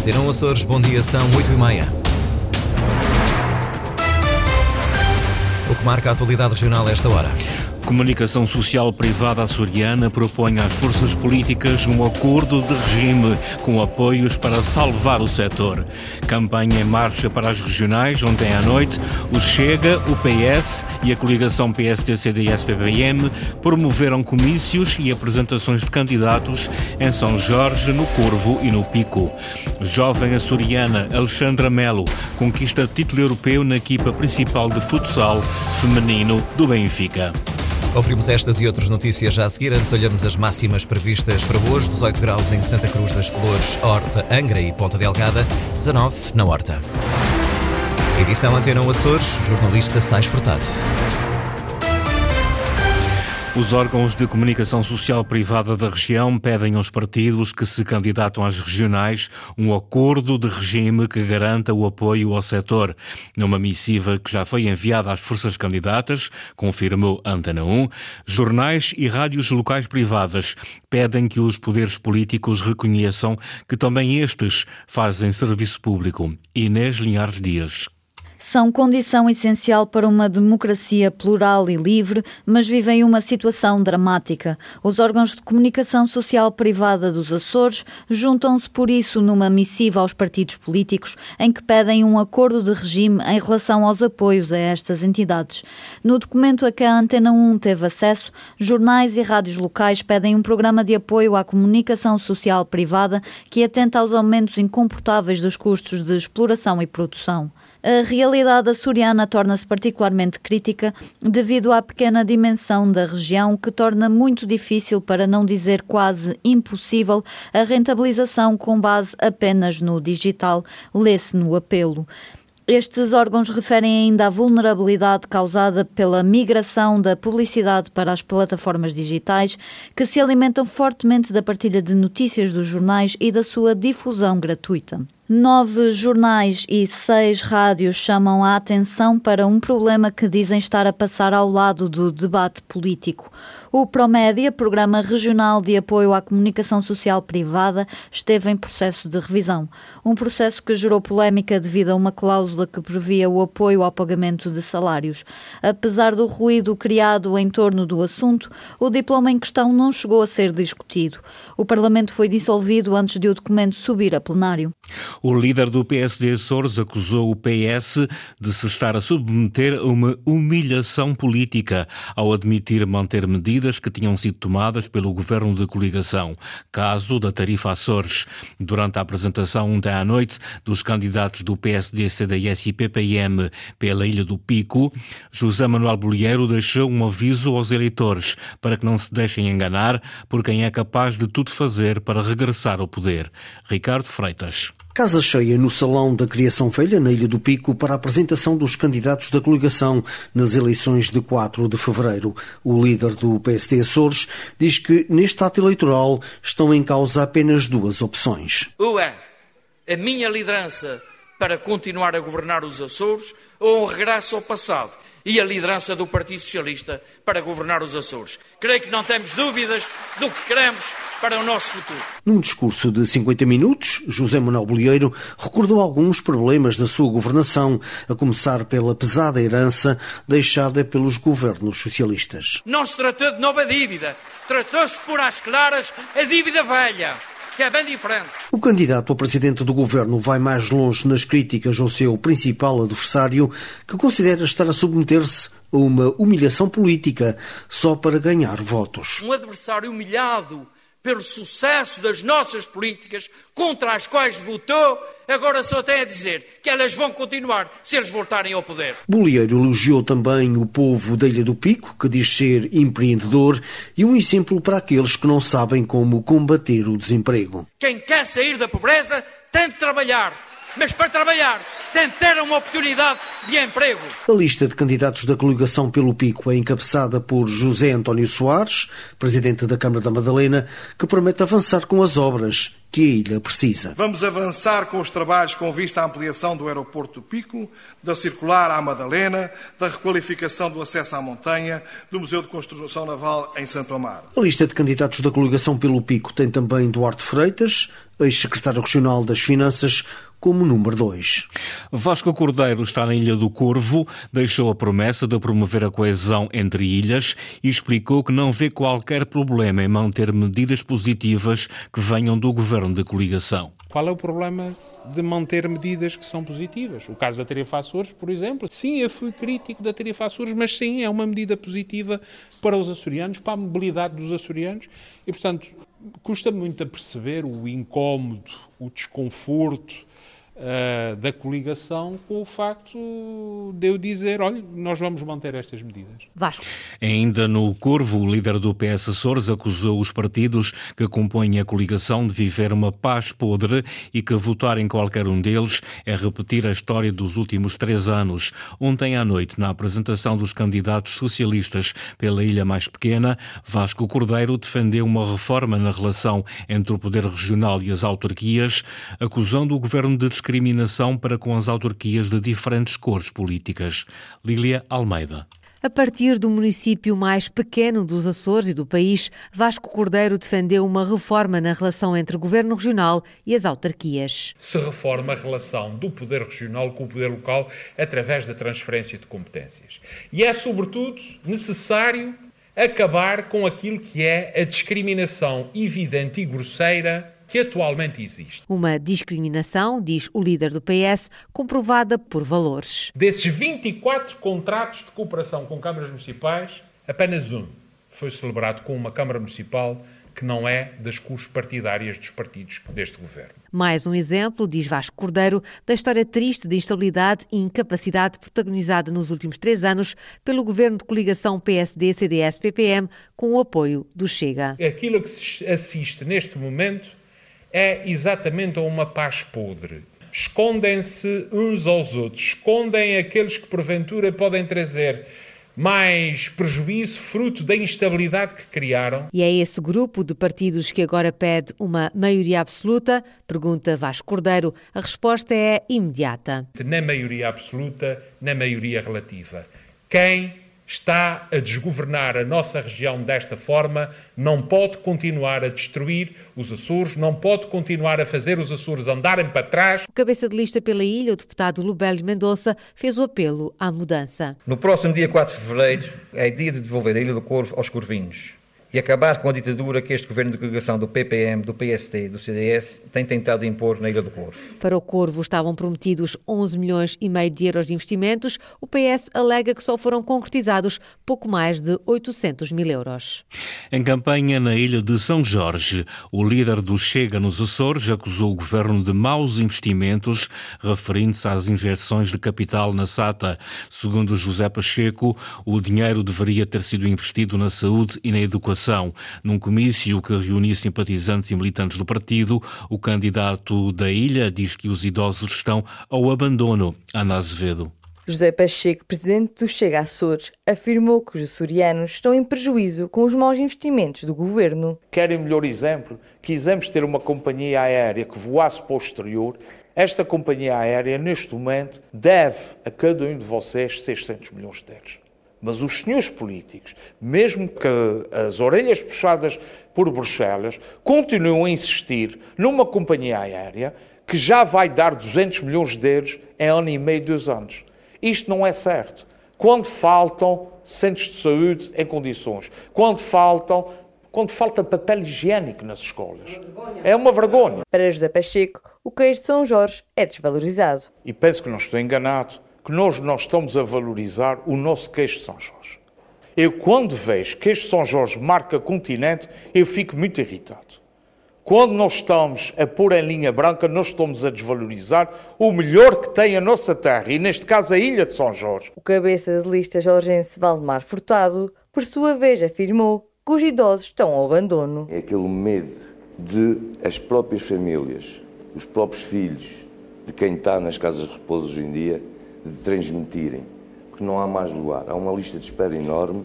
Antena Açores, bom dia, são 8 e meia. O que marca a atualidade regional esta hora? Comunicação Social Privada Açoriana propõe às forças políticas um acordo de regime com apoios para salvar o setor. Campanha em marcha para as regionais, ontem à noite, o Chega, o PS e a coligação PSD-CDS-PPM promoveram comícios e apresentações de candidatos em São Jorge, no Corvo e no Pico. Jovem açoriana Alexandra Melo conquista título europeu na equipa principal de futsal feminino do Benfica. Conferimos estas e outras notícias já a seguir. Antes olhamos as máximas previstas para hoje: 18 graus em Santa Cruz das Flores, Horta, Angra e Ponta Delgada, 19 na Horta. Edição Antena Açores, jornalista Sais Furtado. Os órgãos de comunicação social privada da região pedem aos partidos que se candidatam às regionais um acordo de regime que garanta o apoio ao setor. Numa missiva que já foi enviada às forças candidatas, confirmou Antena 1, jornais e rádios locais privadas pedem que os poderes políticos reconheçam que também estes fazem serviço público. Inês Linhares Dias são condição essencial para uma democracia plural e livre, mas vivem uma situação dramática. Os órgãos de comunicação social privada dos Açores juntam-se por isso numa missiva aos partidos políticos em que pedem um acordo de regime em relação aos apoios a estas entidades. No documento a que a Antena 1 teve acesso, jornais e rádios locais pedem um programa de apoio à comunicação social privada que atenta aos aumentos incomportáveis dos custos de exploração e produção. A realidade açoriana torna-se particularmente crítica devido à pequena dimensão da região, que torna muito difícil, para não dizer quase impossível, a rentabilização com base apenas no digital, lê-se no apelo. Estes órgãos referem ainda à vulnerabilidade causada pela migração da publicidade para as plataformas digitais, que se alimentam fortemente da partilha de notícias dos jornais e da sua difusão gratuita. Nove jornais e seis rádios chamam a atenção para um problema que dizem estar a passar ao lado do debate político. O Promédia, Programa Regional de Apoio à Comunicação Social Privada, esteve em processo de revisão. Um processo que gerou polémica devido a uma cláusula que previa o apoio ao pagamento de salários. Apesar do ruído criado em torno do assunto, o diploma em questão não chegou a ser discutido. O Parlamento foi dissolvido antes de o documento subir a plenário. O líder do PSD Açores acusou o PS de se estar a submeter a uma humilhação política ao admitir manter medidas que tinham sido tomadas pelo governo de coligação, caso da tarifa Açores. Durante a apresentação ontem à noite dos candidatos do PSD, CDS e PPM pela Ilha do Pico, José Manuel Bolheiro deixou um aviso aos eleitores para que não se deixem enganar por quem é capaz de tudo fazer para regressar ao poder. Ricardo Freitas. Casa cheia no Salão da Criação Velha, na Ilha do Pico, para a apresentação dos candidatos da coligação nas eleições de 4 de fevereiro. O líder do PSD Açores diz que neste ato eleitoral estão em causa apenas duas opções. Ou é a minha liderança para continuar a governar os Açores ou um regresso ao passado e a liderança do Partido Socialista para governar os Açores. Creio que não temos dúvidas do que queremos para o nosso futuro. Num discurso de 50 minutos, José Manuel Bolieiro recordou alguns problemas da sua governação, a começar pela pesada herança deixada pelos governos socialistas. Não se tratou de nova dívida, tratou-se por às claras a dívida velha que é bem diferente. O candidato a presidente do governo vai mais longe nas críticas ao seu principal adversário, que considera estar a submeter-se a uma humilhação política só para ganhar votos. Um adversário humilhado pelo sucesso das nossas políticas contra as quais votou, agora só tem a dizer que elas vão continuar se eles voltarem ao poder. Bolieiro elogiou também o povo da Ilha do Pico, que diz ser empreendedor e um exemplo para aqueles que não sabem como combater o desemprego. Quem quer sair da pobreza tem de trabalhar, mas para trabalhar tem de ter uma oportunidade de emprego. A lista de candidatos da coligação pelo Pico é encabeçada por José António Soares, presidente da Câmara da Madalena, que promete avançar com as obras que a ilha precisa. Vamos avançar com os trabalhos com vista à ampliação do aeroporto do Pico, da circular à Madalena, da requalificação do acesso à montanha, do Museu de Construção Naval em Santo Amaro. A lista de candidatos da coligação pelo Pico tem também Duarte Freitas, ex-secretário regional das Finanças, como número 2. Vasco Cordeiro está na Ilha do Corvo, deixou a promessa de promover a coesão entre ilhas e explicou que não vê qualquer problema em manter medidas positivas que venham do governo de coligação. Qual é o problema de manter medidas que são positivas? O caso da tarifa Açores, por exemplo. Sim, eu fui crítico da tarifa Açores, mas sim, é uma medida positiva para os açorianos, para a mobilidade dos açorianos e, portanto, custa muito a perceber o incómodo, o desconforto uh, da coligação com o facto de eu dizer, olha, nós vamos manter estas medidas. Vasco. Ainda no Corvo, o líder do PS Açores acusou os partidos que compõem a coligação de viver uma paz podre e que votar em qualquer um deles é repetir a história dos últimos três anos. Ontem à noite, na apresentação dos candidatos socialistas pela ilha mais pequena, Vasco Cordeiro defendeu uma reforma na relação entre o poder regional e as autarquias, acusando o governo de discriminação discriminação para com as autarquias de diferentes cores políticas. Lília Almeida. A partir do município mais pequeno dos Açores e do país, Vasco Cordeiro defendeu uma reforma na relação entre o governo regional e as autarquias. Se reforma a relação do poder regional com o poder local através da transferência de competências. E é, sobretudo, necessário acabar com aquilo que é a discriminação evidente e grosseira que atualmente existe. Uma discriminação, diz o líder do PS, comprovada por valores. Desses 24 contratos de cooperação com câmaras municipais, apenas um foi celebrado com uma Câmara Municipal que não é das cores partidárias dos partidos deste governo. Mais um exemplo, diz Vasco Cordeiro, da história triste de instabilidade e incapacidade protagonizada nos últimos três anos pelo governo de coligação PSD-CDS-PPM com o apoio do Chega. Aquilo que se assiste neste momento é exatamente uma paz podre. Escondem-se uns aos outros, escondem aqueles que porventura podem trazer mais prejuízo fruto da instabilidade que criaram. E é esse grupo de partidos que agora pede uma maioria absoluta? Pergunta Vasco Cordeiro. A resposta é imediata. Na maioria absoluta, na maioria relativa. Quem está a desgovernar a nossa região desta forma, não pode continuar a destruir os Açores, não pode continuar a fazer os Açores andarem para trás. O cabeça de lista pela ilha, o deputado Lubélio Mendonça, fez o apelo à mudança. No próximo dia 4 de fevereiro é dia de devolver a Ilha do Corvo aos corvinhos e acabar com a ditadura que este governo de coligação do PPM, do PSD e do CDS tem tentado impor na Ilha do Corvo. Para o Corvo estavam prometidos 11 milhões e meio de euros de investimentos. O PS alega que só foram concretizados pouco mais de 800 mil euros. Em campanha na Ilha de São Jorge, o líder do Chega nos Açores acusou o governo de maus investimentos, referindo-se às injeções de capital na SATA. Segundo José Pacheco, o dinheiro deveria ter sido investido na saúde e na educação num comício que reuniu simpatizantes e militantes do partido, o candidato da ilha diz que os idosos estão ao abandono. Ana Azevedo. José Pacheco, presidente do Chega Açores, afirmou que os açorianos estão em prejuízo com os maus investimentos do governo. Querem melhor exemplo? Quisemos ter uma companhia aérea que voasse para o exterior. Esta companhia aérea, neste momento, deve a cada um de vocês 600 milhões de euros. Mas os senhores políticos, mesmo que as orelhas puxadas por Bruxelas, continuam a insistir numa companhia aérea que já vai dar 200 milhões de euros em ano e meio, dois anos. Isto não é certo. Quando faltam centros de saúde em condições, quando faltam quando falta papel higiênico nas escolas. É uma vergonha. Para José Pacheco, o queijo de São Jorge é desvalorizado. E penso que não estou enganado que nós não estamos a valorizar o nosso queijo de São Jorge. Eu, quando vejo queijo de São Jorge marca continente, eu fico muito irritado. Quando nós estamos a pôr em linha branca, nós estamos a desvalorizar o melhor que tem a nossa terra, e neste caso a Ilha de São Jorge. O cabeça de lista jorgense Valdemar Furtado, por sua vez, afirmou que os idosos estão ao abandono. É aquele medo de as próprias famílias, os próprios filhos de quem está nas casas de repouso hoje em dia, de transmitirem, porque não há mais lugar. Há uma lista de espera enorme.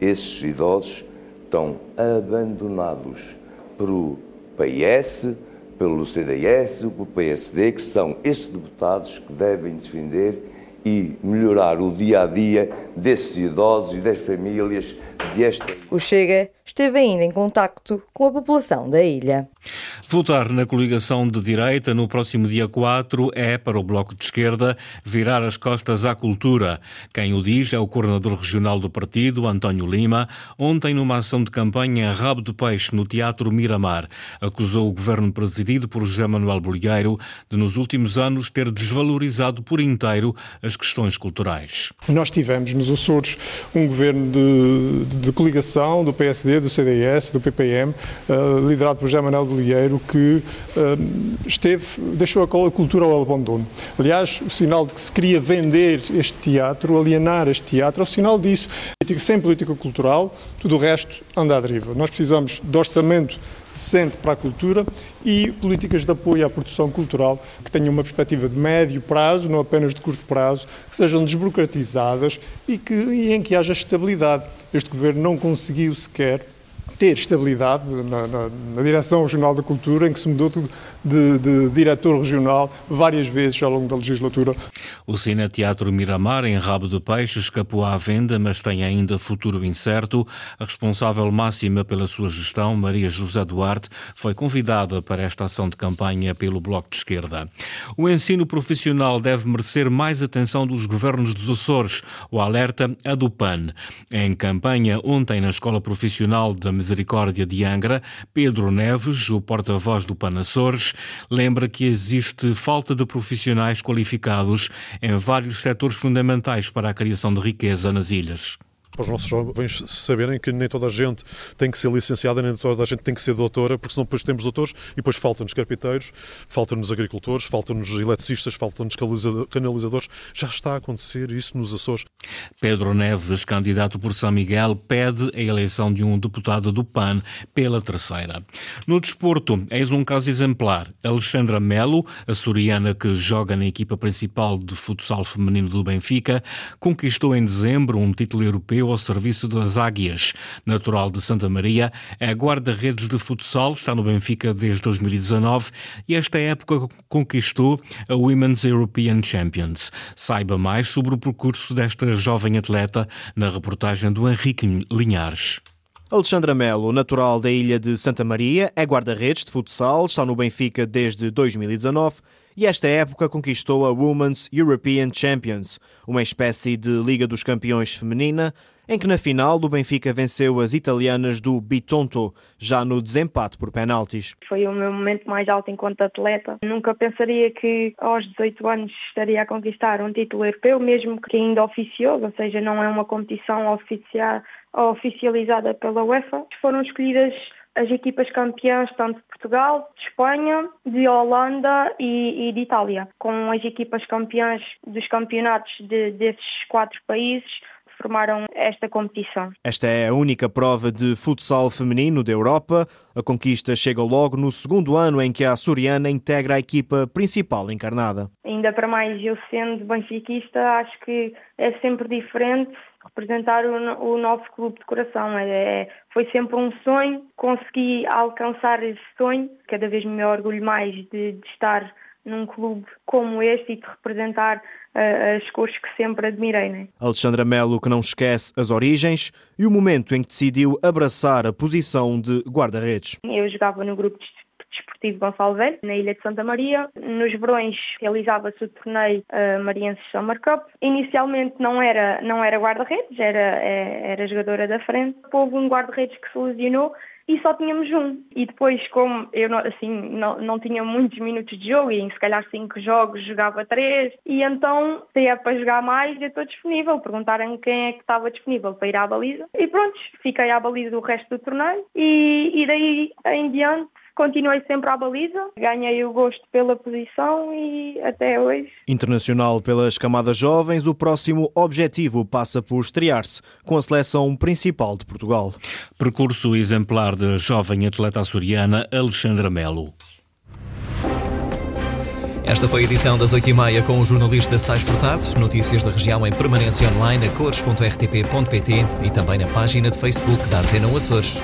Esses idosos estão abandonados pelo PS, pelo CDS, pelo PSD, que são esses deputados que devem defender e melhorar o dia a dia desses idosos e das famílias desta. O Chega esteve ainda em contacto com a população da ilha. Votar na coligação de direita no próximo dia 4 é, para o Bloco de Esquerda, virar as costas à cultura. Quem o diz é o coordenador regional do partido, António Lima, ontem numa ação de campanha Rabo de Peixe no Teatro Miramar. Acusou o governo presidido por José Manuel Bolheiro de, nos últimos anos, ter desvalorizado por inteiro as questões culturais. Nós tivemos nos Açores um governo de, de coligação do PSD, do CDS, do PPM, eh, liderado por José Manuel Bolieiro, que uh, esteve, deixou a cultura ao abandono. Aliás, o sinal de que se queria vender este teatro, alienar este teatro, é o sinal disso. Sem política cultural, tudo o resto anda à deriva. Nós precisamos de orçamento decente para a cultura e políticas de apoio à produção cultural que tenham uma perspectiva de médio prazo, não apenas de curto prazo, que sejam desburocratizadas e, que, e em que haja estabilidade. Este governo não conseguiu sequer ter estabilidade na, na, na, Direção Regional da Cultura, em que se mudou de, de, diretor regional várias vezes ao longo da legislatura. O Cine Teatro Miramar, em Rabo de Peixe, escapou à venda, mas tem ainda futuro incerto. A responsável máxima pela sua gestão, Maria José Duarte, foi convidada para esta ação de campanha pelo Bloco de Esquerda. O ensino profissional deve merecer mais atenção dos governos dos Açores. O alerta é do PAN. Em campanha ontem na Escola Profissional da Misericórdia, Misericórdia de Angra, Pedro Neves, o porta-voz do Panassores, lembra que existe falta de profissionais qualificados em vários setores fundamentais para a criação de riqueza nas ilhas para os nossos jovens saberem que nem toda a gente tem que ser licenciada, nem toda a gente tem que ser doutora, porque senão depois temos doutores e depois faltam-nos carpinteiros, faltam-nos agricultores, faltam-nos eletricistas, faltam-nos canalizadores. Já está a acontecer isso nos Açores. Pedro Neves, candidato por São Miguel, pede a eleição de um deputado do PAN pela terceira. No desporto, eis um caso exemplar. Alexandra Melo, a soriana que joga na equipa principal de futsal feminino do Benfica, conquistou em dezembro um título europeu ao serviço das Águias. Natural de Santa Maria, é guarda-redes de futsal, está no Benfica desde 2019 e esta época conquistou a Women's European Champions. Saiba mais sobre o percurso desta jovem atleta na reportagem do Henrique Linhares. Alexandra Melo, natural da ilha de Santa Maria, é guarda-redes de futsal, está no Benfica desde 2019 e esta época conquistou a Women's European Champions, uma espécie de Liga dos Campeões feminina, em que na final do Benfica venceu as italianas do Bitonto, já no desempate por penaltis. Foi o meu momento mais alto enquanto atleta. Nunca pensaria que aos 18 anos estaria a conquistar um título europeu, mesmo que ainda oficioso, ou seja, não é uma competição oficial, oficializada pela UEFA. Foram escolhidas as equipas campeãs tanto de Portugal, de Espanha, de Holanda e, e de Itália. Com as equipas campeãs dos campeonatos de, desses quatro países formaram esta competição. Esta é a única prova de futsal feminino da Europa. A conquista chega logo no segundo ano em que a açoriana integra a equipa principal encarnada. Ainda para mais, eu sendo benfiquista, acho que é sempre diferente representar o, o nosso clube de coração. É, é, foi sempre um sonho, consegui alcançar esse sonho. Cada vez me orgulho mais de, de estar num clube como este e de representar uh, as cores que sempre admirei. Né? Alexandra Melo, que não esquece as origens e o momento em que decidiu abraçar a posição de guarda-redes. Eu jogava no grupo de Desportivo Gonçalo Velho, na Ilha de Santa Maria. Nos verões realizava-se o torneio uh, Mariense Summer Cup. Inicialmente não era, não era guarda-redes, era, é, era jogadora da frente. Houve um guarda-redes que se lesionou e só tínhamos um. E depois, como eu não, assim, não, não tinha muitos minutos de jogo, e em se calhar cinco jogos jogava três, e então se é para jogar mais, eu estou disponível. Perguntaram quem é que estava disponível para ir à baliza. E pronto, fiquei à baliza do resto do torneio e, e daí em diante continuei sempre à baliza, ganhei o gosto pela posição e até hoje. Internacional pelas camadas jovens, o próximo objetivo passa por estrear-se com a seleção principal de Portugal. Percurso exemplar da jovem atleta açoriana Alexandra Melo. Esta foi a edição das 8h30 com o jornalista Sais Furtado. Notícias da região em permanência online a cores.rtp.pt e também na página de Facebook da Antena Açores.